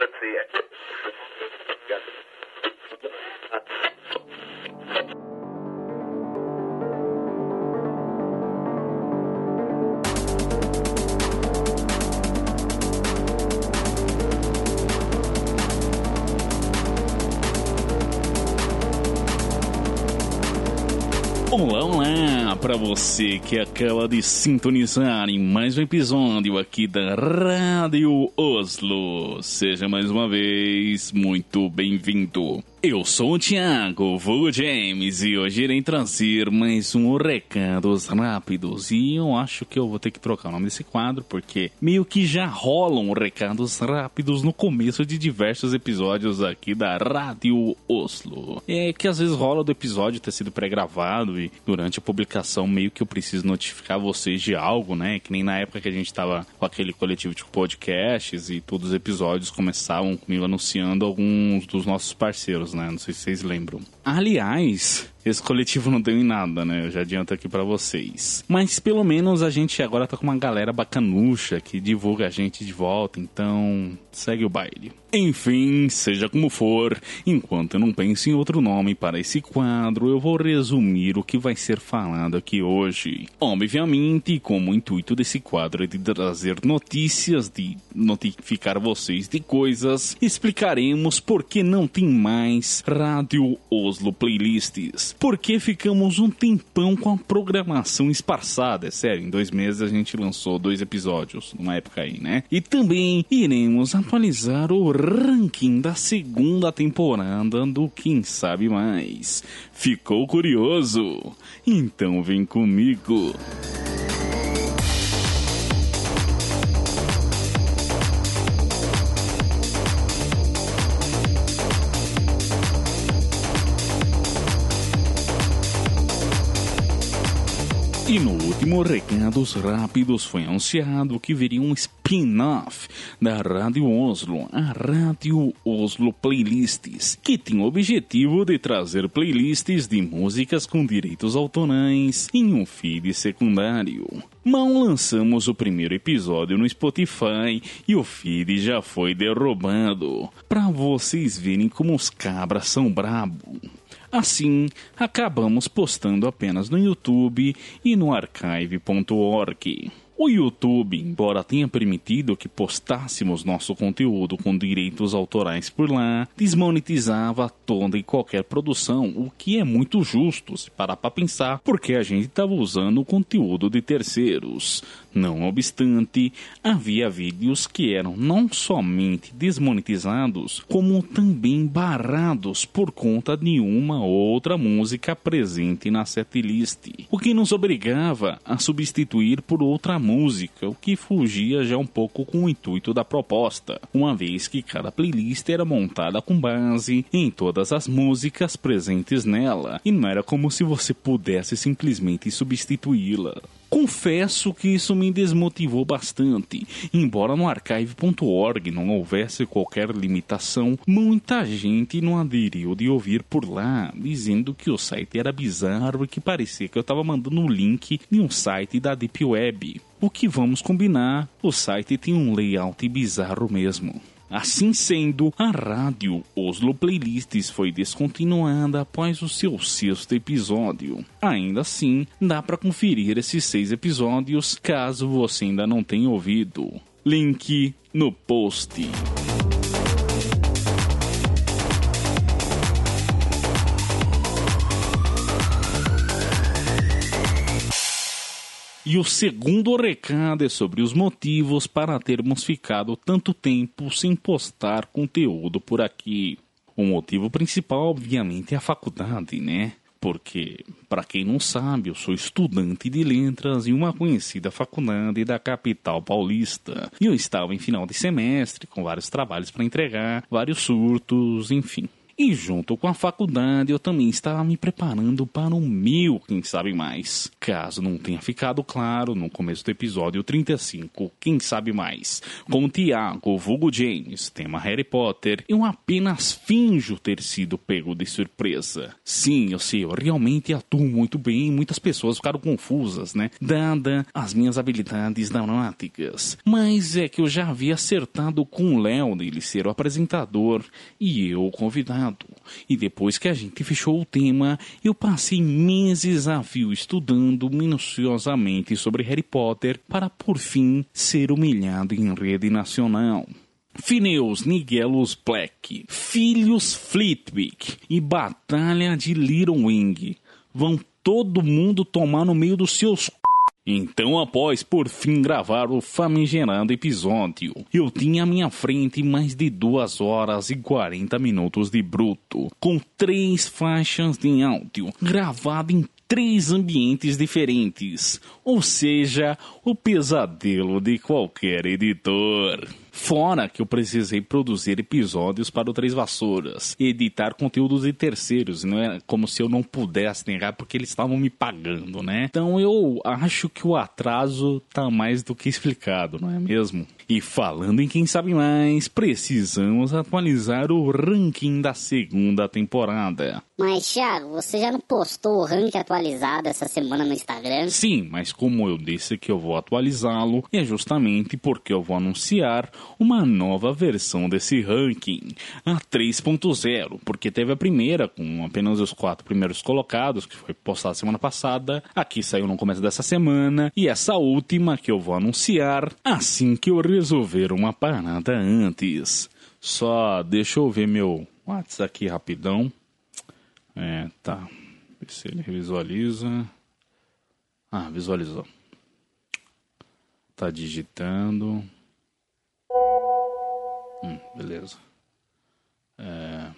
let's see. Olá, olá! Para você que acaba de sintonizar em mais um episódio aqui da Rádio Oslo. Seja mais uma vez muito bem-vindo. Eu sou o Thiago, vou James, e hoje irei trazer mais um recados rápidos. E eu acho que eu vou ter que trocar o nome desse quadro, porque meio que já rolam recados rápidos no começo de diversos episódios aqui da Rádio Oslo. É que às vezes rola do episódio ter sido pré-gravado e durante a publicação meio que eu preciso notificar vocês de algo, né? Que nem na época que a gente tava com aquele coletivo de podcasts e todos os episódios começavam comigo anunciando alguns dos nossos parceiros né? Não sei se vocês lembram. Aliás, esse coletivo não deu em nada, né? Eu já adianto aqui para vocês. Mas pelo menos a gente agora tá com uma galera bacanucha que divulga a gente de volta, então segue o baile. Enfim, seja como for, enquanto eu não penso em outro nome para esse quadro, eu vou resumir o que vai ser falado aqui hoje. Obviamente, como o intuito desse quadro é de trazer notícias, de notificar vocês de coisas, explicaremos por que não tem mais Rádio Oslo Playlists porque ficamos um tempão com a programação esparçada. É sério, em dois meses a gente lançou dois episódios, numa época aí, né? E também iremos atualizar o ranking da segunda temporada do Quem Sabe Mais. Ficou curioso? Então vem comigo. E último Recados Rápidos foi anunciado que viria um spin-off da Rádio Oslo, a Rádio Oslo Playlists, que tem o objetivo de trazer playlists de músicas com direitos autorais em um feed secundário. Mal lançamos o primeiro episódio no Spotify e o feed já foi derrubado. Pra vocês verem como os cabras são brabo. Assim, acabamos postando apenas no YouTube e no archive.org. O YouTube, embora tenha permitido que postássemos nosso conteúdo com direitos autorais por lá, desmonetizava toda e qualquer produção, o que é muito justo se parar para pensar, porque a gente estava usando o conteúdo de terceiros. Não obstante, havia vídeos que eram não somente desmonetizados, como também barrados por conta de uma outra música presente na setlist, o que nos obrigava a substituir por outra música o que fugia já um pouco com o intuito da proposta, uma vez que cada playlist era montada com base em todas as músicas presentes nela, e não era como se você pudesse simplesmente substituí-la. Confesso que isso me desmotivou bastante. Embora no archive.org não houvesse qualquer limitação, muita gente não aderiu de ouvir por lá, dizendo que o site era bizarro e que parecia que eu estava mandando um link de um site da Deep Web. O que vamos combinar, o site tem um layout bizarro mesmo. Assim sendo, a rádio Oslo Playlists foi descontinuada após o seu sexto episódio. Ainda assim, dá para conferir esses seis episódios caso você ainda não tenha ouvido. Link no post. E o segundo recado é sobre os motivos para termos ficado tanto tempo sem postar conteúdo por aqui. O motivo principal, obviamente, é a faculdade, né? Porque, para quem não sabe, eu sou estudante de letras em uma conhecida faculdade da capital paulista. E eu estava em final de semestre, com vários trabalhos para entregar, vários surtos, enfim. E junto com a faculdade, eu também estava me preparando para um mil, quem sabe mais. Caso não tenha ficado claro, no começo do episódio 35, quem sabe mais. Com o Tiago, vulgo James, tema Harry Potter, eu apenas finjo ter sido pego de surpresa. Sim, eu sei, eu realmente atuo muito bem, muitas pessoas ficaram confusas, né? Dada as minhas habilidades dramáticas. Mas é que eu já havia acertado com o Léo dele ser o apresentador e eu o convidado. E depois que a gente fechou o tema, eu passei meses a fio estudando minuciosamente sobre Harry Potter para por fim ser humilhado em rede nacional. Phineas Nigellus Black, Filhos Flitwick e Batalha de Little Wing. Vão todo mundo tomar no meio dos seus então, após por fim gravar o famigerado episódio, eu tinha à minha frente mais de 2 horas e 40 minutos de bruto, com três faixas de áudio, gravado em três ambientes diferentes, ou seja, o pesadelo de qualquer editor. Fora que eu precisei produzir episódios para o Três Vassouras, editar conteúdos de terceiros, não é como se eu não pudesse negar porque eles estavam me pagando, né? Então eu acho que o atraso tá mais do que explicado, não é mesmo? E falando em quem sabe mais, precisamos atualizar o ranking da segunda temporada. Mas, Thiago, você já não postou o ranking atualizado essa semana no Instagram? Sim, mas como eu disse que eu vou atualizá-lo, é justamente porque eu vou anunciar uma nova versão desse ranking, a 3.0, porque teve a primeira com apenas os quatro primeiros colocados, que foi postada semana passada, aqui saiu no começo dessa semana, e essa última que eu vou anunciar assim que eu resolver uma parada antes. Só deixa eu ver meu WhatsApp aqui rapidão. É, tá. Se ele visualiza. Ah, visualizou. Tá digitando. Hum, beleza. É...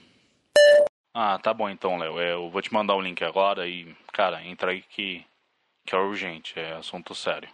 Ah, tá bom então, Léo. É, eu vou te mandar o link agora e, cara, entra aí que, que é urgente, é assunto sério.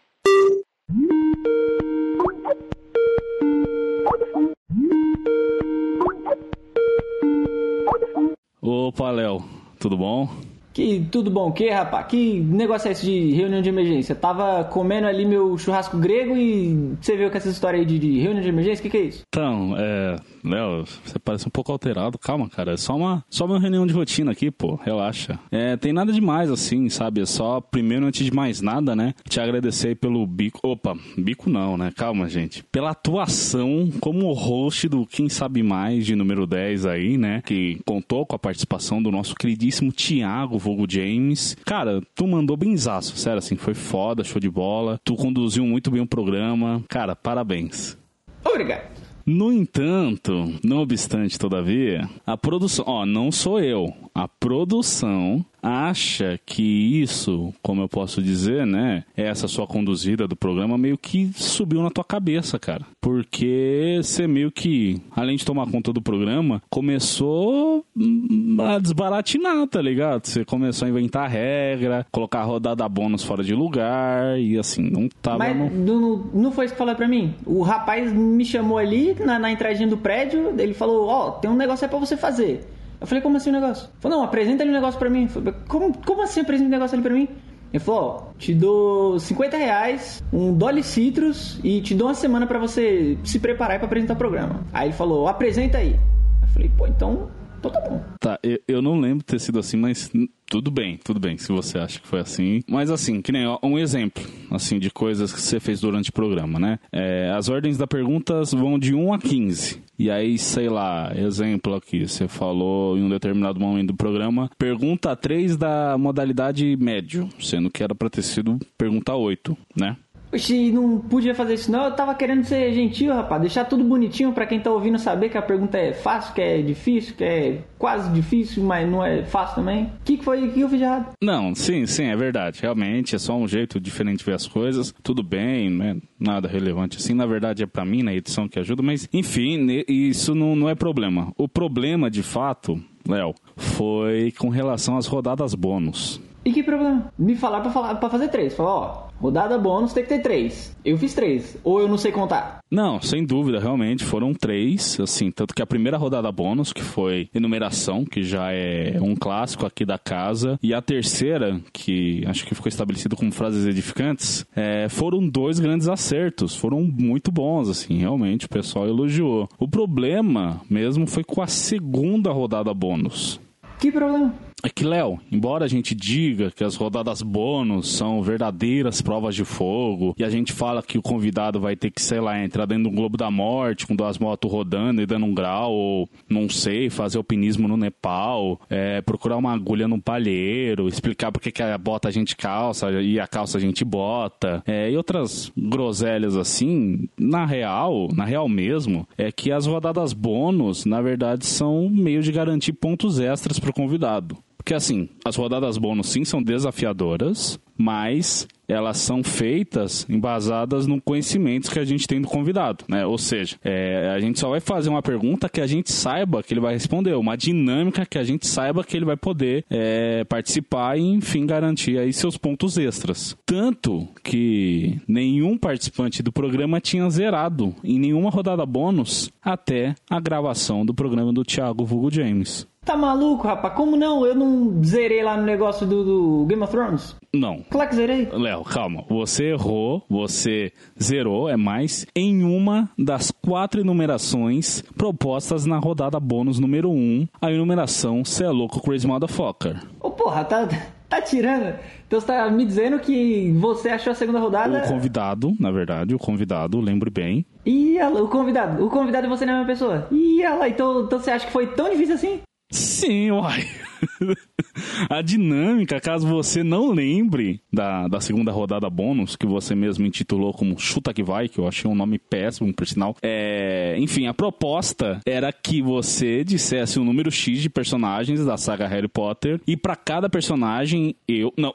Opa, Léo, tudo bom? Que tudo bom, que rapaz? Que negócio é esse de reunião de emergência? Tava comendo ali meu churrasco grego e você viu com essa história aí de, de reunião de emergência? O que, que é isso? Então, é. Léo, você parece um pouco alterado. Calma, cara. É só uma, só uma reunião de rotina aqui, pô. Relaxa. É, tem nada demais assim, sabe? É só, primeiro, antes de mais nada, né? Te agradecer pelo bico. Opa, bico não, né? Calma, gente. Pela atuação como host do Quem Sabe Mais de número 10 aí, né? Que contou com a participação do nosso queridíssimo Thiago Vogo James. Cara, tu mandou benzaço, sério, assim, foi foda, show de bola. Tu conduziu muito bem o programa. Cara, parabéns. Obrigado. No entanto, não obstante, todavia, a produção, ó, não sou eu, a produção acha que isso, como eu posso dizer, né, essa sua conduzida do programa meio que subiu na tua cabeça, cara. Porque você meio que, além de tomar conta do programa, começou a desbaratinar, tá ligado? Você começou a inventar regra, colocar rodada bônus fora de lugar e assim, não tava Mas no... não, não foi isso que falou pra mim? O rapaz me chamou ali na, na entradinha do prédio, ele falou, ó, oh, tem um negócio aí pra você fazer. Eu falei, como assim o negócio? Ele falou, não, apresenta ali um negócio pra mim. Eu falei, como, como assim apresenta um negócio ali pra mim? Ele falou, ó, te dou 50 reais, um Dolly Citrus e te dou uma semana para você se preparar para apresentar o programa. Aí ele falou, apresenta aí. Eu falei, pô, então, então tá bom. Tá, eu, eu não lembro ter sido assim, mas tudo bem, tudo bem, se você acha que foi assim. Mas assim, que nem ó, um exemplo, assim, de coisas que você fez durante o programa, né? É, as ordens da perguntas vão de 1 a 15. E aí, sei lá, exemplo aqui, você falou em um determinado momento do programa, pergunta 3 da modalidade médio, sendo que era pra ter sido pergunta 8, né? Oxi, não podia fazer isso não. Eu tava querendo ser gentil, rapaz. Deixar tudo bonitinho para quem tá ouvindo saber que a pergunta é fácil, que é difícil, que é quase difícil, mas não é fácil também. O que, que foi que eu fiz de errado? Não, sim, sim, é verdade. Realmente é só um jeito diferente de ver as coisas. Tudo bem, né? Nada relevante assim. Na verdade é para mim na edição que ajuda, mas enfim, isso não, não é problema. O problema, de fato, Léo, foi com relação às rodadas bônus. E que problema? Me falar pra, falar, pra fazer três. Falar, ó, Rodada bônus tem que ter três. Eu fiz três. Ou eu não sei contar. Não, sem dúvida, realmente foram três, assim, tanto que a primeira rodada bônus, que foi enumeração, que já é um clássico aqui da casa, e a terceira, que acho que ficou estabelecido como frases edificantes, é, foram dois grandes acertos, foram muito bons, assim, realmente o pessoal elogiou. O problema mesmo foi com a segunda rodada bônus. Que problema? É que, Léo, embora a gente diga que as rodadas bônus são verdadeiras provas de fogo, e a gente fala que o convidado vai ter que, sei lá, entrar dentro do Globo da Morte com duas motos rodando e dando um grau, ou não sei, fazer alpinismo no Nepal, é, procurar uma agulha num palheiro, explicar por que a bota a gente calça e a calça a gente bota, é, e outras groselhas assim, na real, na real mesmo, é que as rodadas bônus, na verdade, são meio de garantir pontos extras pro convidado. Porque assim, as rodadas bônus sim são desafiadoras, mas elas são feitas embasadas no conhecimento que a gente tem do convidado, né? Ou seja, é, a gente só vai fazer uma pergunta que a gente saiba que ele vai responder, uma dinâmica que a gente saiba que ele vai poder é, participar e, enfim, garantir aí seus pontos extras. Tanto que nenhum participante do programa tinha zerado em nenhuma rodada bônus até a gravação do programa do Thiago Vulgo James. Tá maluco, rapaz? Como não? Eu não zerei lá no negócio do, do Game of Thrones? Não. Claro que zerei. Léo, calma. Você errou, você zerou, é mais, em uma das quatro enumerações propostas na rodada bônus número 1, um, a enumeração Cê é louco, crazy motherfucker. Ô, porra, tá, tá tirando. Então você tá me dizendo que você achou a segunda rodada. O convidado, na verdade, o convidado, lembre bem. Ih, o convidado. O convidado e você não é a mesma pessoa. Ih, lá, então, então você acha que foi tão difícil assim? Sim, uai. A dinâmica, caso você não lembre da, da segunda rodada bônus, que você mesmo intitulou como Chuta que Vai, que eu achei um nome péssimo, por sinal. É, enfim, a proposta era que você dissesse o um número X de personagens da saga Harry Potter e para cada personagem eu. Não.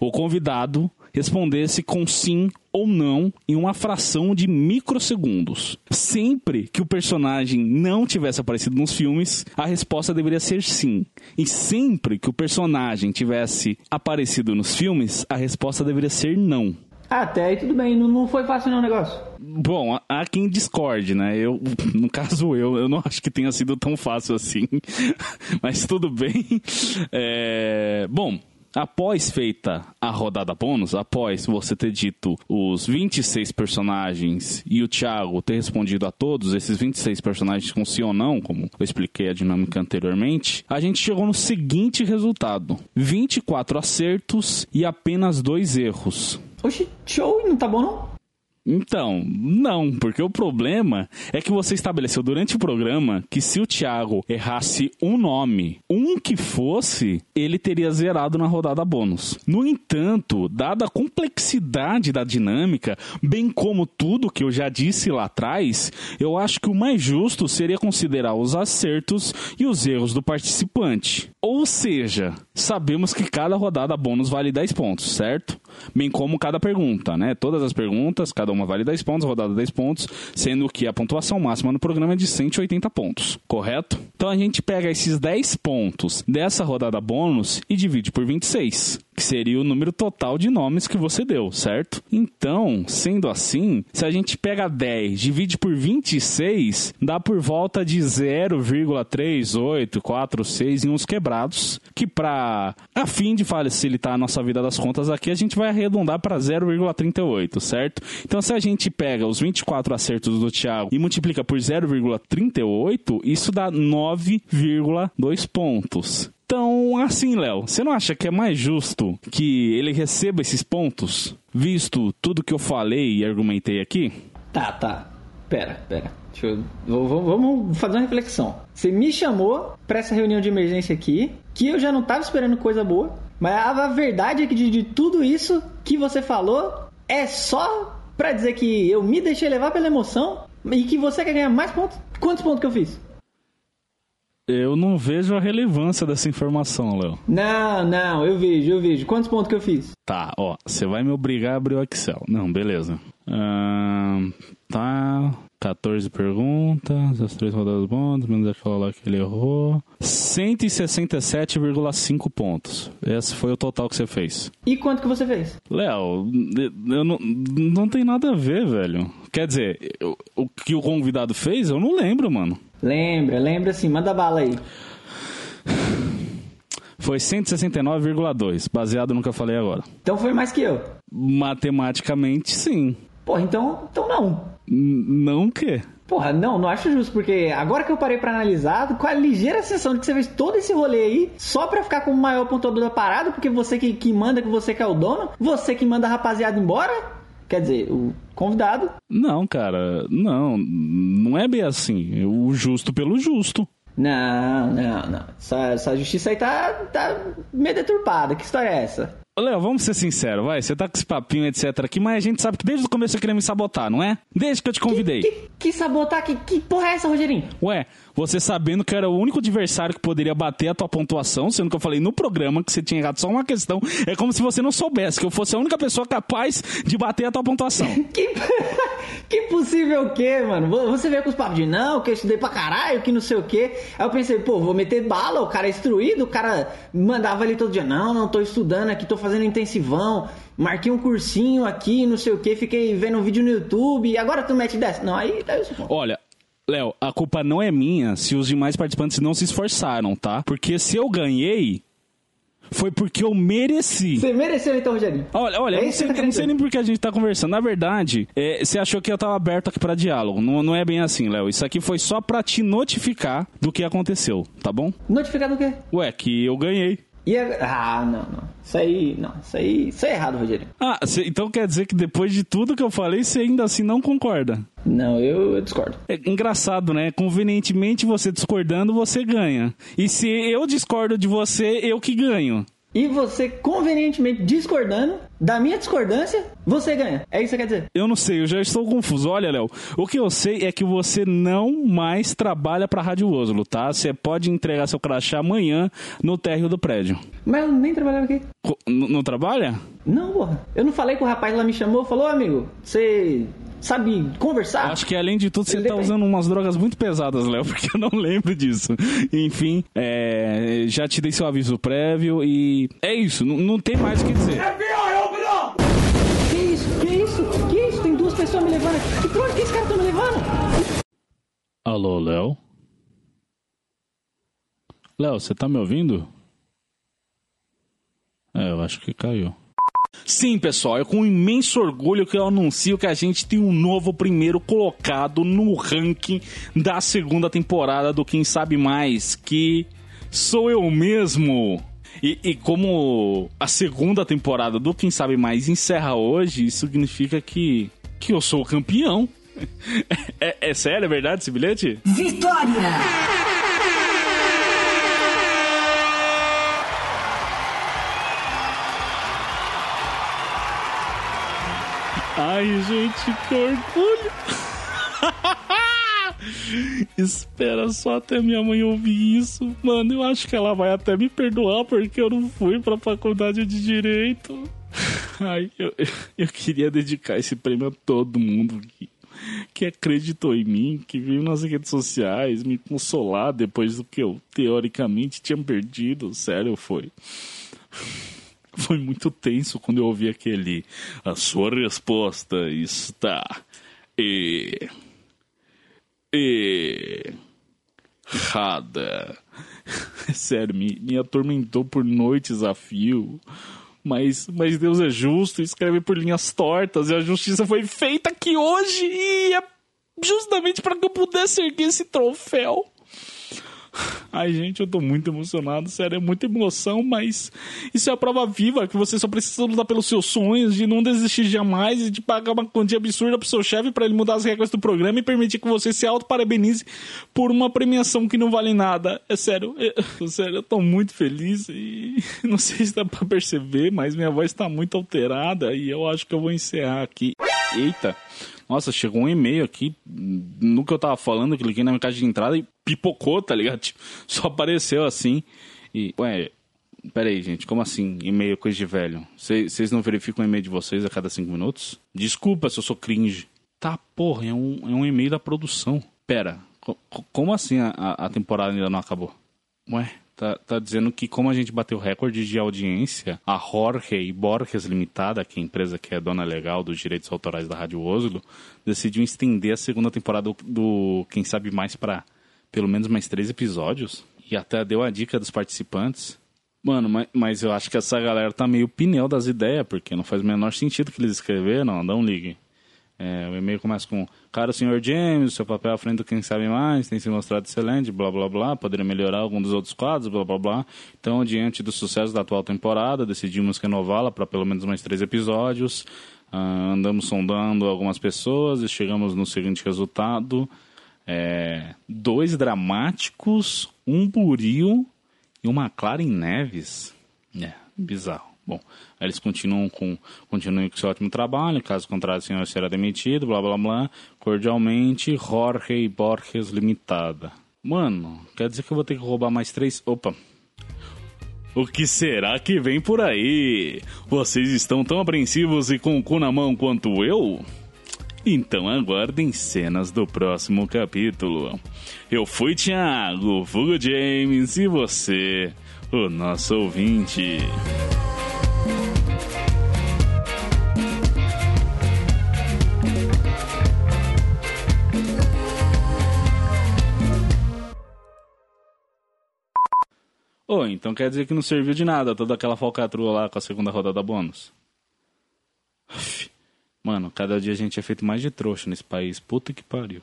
O convidado respondesse com sim ou não em uma fração de microsegundos. Sempre que o personagem não tivesse aparecido nos filmes, a resposta deveria ser sim. E sempre que o personagem tivesse aparecido nos filmes, a resposta deveria ser não. Até aí tudo bem, não, foi fácil não o negócio. Bom, há quem discorde, né? Eu, no caso eu, eu não acho que tenha sido tão fácil assim. Mas tudo bem. É... Bom, após feita a rodada bônus, após você ter dito os 26 personagens e o Thiago ter respondido a todos esses 26 personagens com sim ou não, como eu expliquei a dinâmica anteriormente, a gente chegou no seguinte resultado: 24 acertos e apenas dois erros. Oxi, show, não tá bom não? Então, não, porque o problema é que você estabeleceu durante o programa que se o Thiago errasse um nome, um que fosse, ele teria zerado na rodada bônus. No entanto, dada a complexidade da dinâmica, bem como tudo que eu já disse lá atrás, eu acho que o mais justo seria considerar os acertos e os erros do participante. Ou seja, sabemos que cada rodada bônus vale 10 pontos, certo? Bem como cada pergunta, né? Todas as perguntas, cada uma vale 10 pontos, rodada 10 pontos, sendo que a pontuação máxima no programa é de 180 pontos, correto? Então a gente pega esses 10 pontos dessa rodada bônus e divide por 26 que seria o número total de nomes que você deu, certo? Então, sendo assim, se a gente pega 10, divide por 26, dá por volta de 0,3846 em uns quebrados, que para a fim de facilitar a nossa vida das contas aqui, a gente vai arredondar para 0,38, certo? Então, se a gente pega os 24 acertos do Thiago e multiplica por 0,38, isso dá 9,2 pontos. Então, assim, Léo, você não acha que é mais justo que ele receba esses pontos, visto tudo que eu falei e argumentei aqui? Tá, tá. Pera, pera. Eu, vamos fazer uma reflexão. Você me chamou para essa reunião de emergência aqui, que eu já não tava esperando coisa boa, mas a verdade é que de, de tudo isso que você falou é só para dizer que eu me deixei levar pela emoção e que você quer ganhar mais pontos. Quantos pontos que eu fiz? Eu não vejo a relevância dessa informação, Léo. Não, não, eu vejo, eu vejo. Quantos pontos que eu fiz? Tá, ó, você vai me obrigar a abrir o Excel. Não, beleza. Tá. 14 perguntas, as três rodadas bônus, menos aquela lá que ele errou. 167,5 pontos. Esse foi o total que você fez. E quanto que você fez? Léo, eu não, não tem nada a ver, velho. Quer dizer, eu- o que o convidado fez, eu não lembro, mano. Lembra, lembra sim, manda bala aí. Foi 169,2, baseado no que eu falei agora. Então foi mais que eu. Matematicamente, sim. Porra, então, então não. N- não o quê? Porra, não, não acho justo, porque agora que eu parei pra analisar, com a ligeira sensação de que você fez todo esse rolê aí só pra ficar com o maior pontuador da parada, porque você que, que manda, que você que é o dono, você que manda a rapaziada embora, quer dizer, o convidado. Não, cara, não. Não é bem assim. O justo pelo justo. Não, não, não. Essa, essa justiça aí tá, tá meio deturpada. Que história é essa? Ô, Léo, vamos ser sinceros, vai. Você tá com esse papinho, etc. aqui, mas a gente sabe que desde o começo você queria me sabotar, não é? Desde que eu te convidei. Que, que sabotar? Que, que porra é essa, Rogerinho? Ué, você sabendo que era o único adversário que poderia bater a tua pontuação, sendo que eu falei no programa que você tinha errado só uma questão, é como se você não soubesse que eu fosse a única pessoa capaz de bater a tua pontuação. Que, que possível o quê, mano? Você veio com os papos de não, que eu estudei pra caralho, que não sei o quê. Aí eu pensei, pô, vou meter bala, o cara é instruído, o cara mandava ali todo dia, não, não, tô estudando aqui, tô fazendo intensivão, marquei um cursinho aqui, não sei o quê, fiquei vendo um vídeo no YouTube, e agora tu mete dessa. Não, aí tá isso. Olha, Léo, a culpa não é minha se os demais participantes não se esforçaram, tá? Porque se eu ganhei, foi porque eu mereci. Você mereceu então, Rogerinho. Olha, olha, É eu não sei, tá eu não sei nem por que a gente tá conversando. Na verdade, é, você achou que eu tava aberto aqui pra diálogo. Não, não é bem assim, Léo. Isso aqui foi só pra te notificar do que aconteceu, tá bom? Notificado o quê? Ué, que eu ganhei. E a... Ah, não, não. Isso aí, não. Isso aí, isso é errado, Rogerinho. Ah, cê- então quer dizer que depois de tudo que eu falei, você ainda assim não concorda? Não, eu, eu discordo. É engraçado, né? Convenientemente, você discordando, você ganha. E se eu discordo de você, eu que ganho. E você, convenientemente discordando da minha discordância, você ganha. É isso que você quer dizer? Eu não sei, eu já estou confuso. Olha, Léo, o que eu sei é que você não mais trabalha pra Rádio Oslo, tá? Você pode entregar seu crachá amanhã no térreo do prédio. Mas eu nem trabalhava aqui. N- não trabalha? Não, porra. Eu não falei que o rapaz lá me chamou falou, "Ô, amigo, você sabe conversar? Acho que além de tudo você tá usando umas drogas muito pesadas, Léo, porque eu não lembro disso. Enfim, é, já te dei seu aviso prévio e é isso, não, não tem mais o que dizer. Alô, Léo? Léo, você tá me ouvindo? É, eu acho que caiu. Sim, pessoal, é com imenso orgulho que eu anuncio que a gente tem um novo primeiro colocado no ranking da segunda temporada do Quem Sabe Mais, que sou eu mesmo. E, e como a segunda temporada do Quem Sabe Mais encerra hoje, isso significa que, que eu sou o campeão. É, é sério, é verdade esse bilhete? Vitória! Ai, gente, que orgulho! Espera só até minha mãe ouvir isso. Mano, eu acho que ela vai até me perdoar porque eu não fui pra faculdade de direito. Ai, eu, eu queria dedicar esse prêmio a todo mundo que, que acreditou em mim, que veio nas redes sociais me consolar depois do que eu teoricamente tinha perdido. Sério, foi. Foi muito tenso quando eu ouvi aquele. A sua resposta está. E. Errada. Sério, me, me atormentou por noites a fio. Mas, mas Deus é justo escreve por linhas tortas. E a justiça foi feita aqui hoje. E é justamente para que eu pudesse erguer esse troféu. Ai, gente, eu tô muito emocionado, sério, é muita emoção, mas isso é a prova viva que você só precisa lutar pelos seus sonhos, de não desistir jamais e de pagar uma quantia absurda pro seu chefe para ele mudar as regras do programa e permitir que você se auto-parabenize por uma premiação que não vale nada. É sério, é, sério, eu tô muito feliz e não sei se dá pra perceber, mas minha voz tá muito alterada e eu acho que eu vou encerrar aqui. Eita! Nossa, chegou um e-mail aqui no que eu tava falando, eu cliquei na minha caixa de entrada e pipocou, tá ligado? Tipo, só apareceu assim. E, ué, Pera aí, gente, como assim? E-mail coisa de velho? Vocês não verificam o e-mail de vocês a cada cinco minutos? Desculpa se eu sou cringe. Tá, porra, é um, é um e-mail da produção. Pera, co como assim a, a temporada ainda não acabou? Ué, tá, tá dizendo que como a gente bateu recorde de audiência, a Jorge Borges Limitada, que é a empresa que é dona legal dos direitos autorais da Rádio Oslo, decidiu estender a segunda temporada do, Quem Sabe Mais para pelo menos mais três episódios. E até deu a dica dos participantes. Mano, mas, mas eu acho que essa galera tá meio pneu das ideias, porque não faz o menor sentido que eles escreveram, não ligue. É, o e-mail começa com: Caro senhor James, seu papel à frente do Quem Sabe Mais tem se mostrado excelente, blá blá blá, poderia melhorar algum dos outros quadros, blá blá blá. Então, diante do sucesso da atual temporada, decidimos renová-la para pelo menos mais três episódios. Uh, andamos sondando algumas pessoas e chegamos no seguinte resultado: é, dois dramáticos, um buril e uma McLaren Neves. É, bizarro. Bom, eles continuam com, continuem com seu ótimo trabalho, caso contrário o senhor será demitido, blá blá blá. Cordialmente, Jorge Borges Limitada. Mano, quer dizer que eu vou ter que roubar mais três... Opa, o que será que vem por aí? Vocês estão tão apreensivos e com o cu na mão quanto eu? Então aguardem cenas do próximo capítulo. Eu fui Thiago, Fugo James e você, o nosso ouvinte. Então quer dizer que não serviu de nada toda aquela falcatrua lá com a segunda rodada bônus? Mano, cada dia a gente é feito mais de trouxa nesse país. Puta que pariu.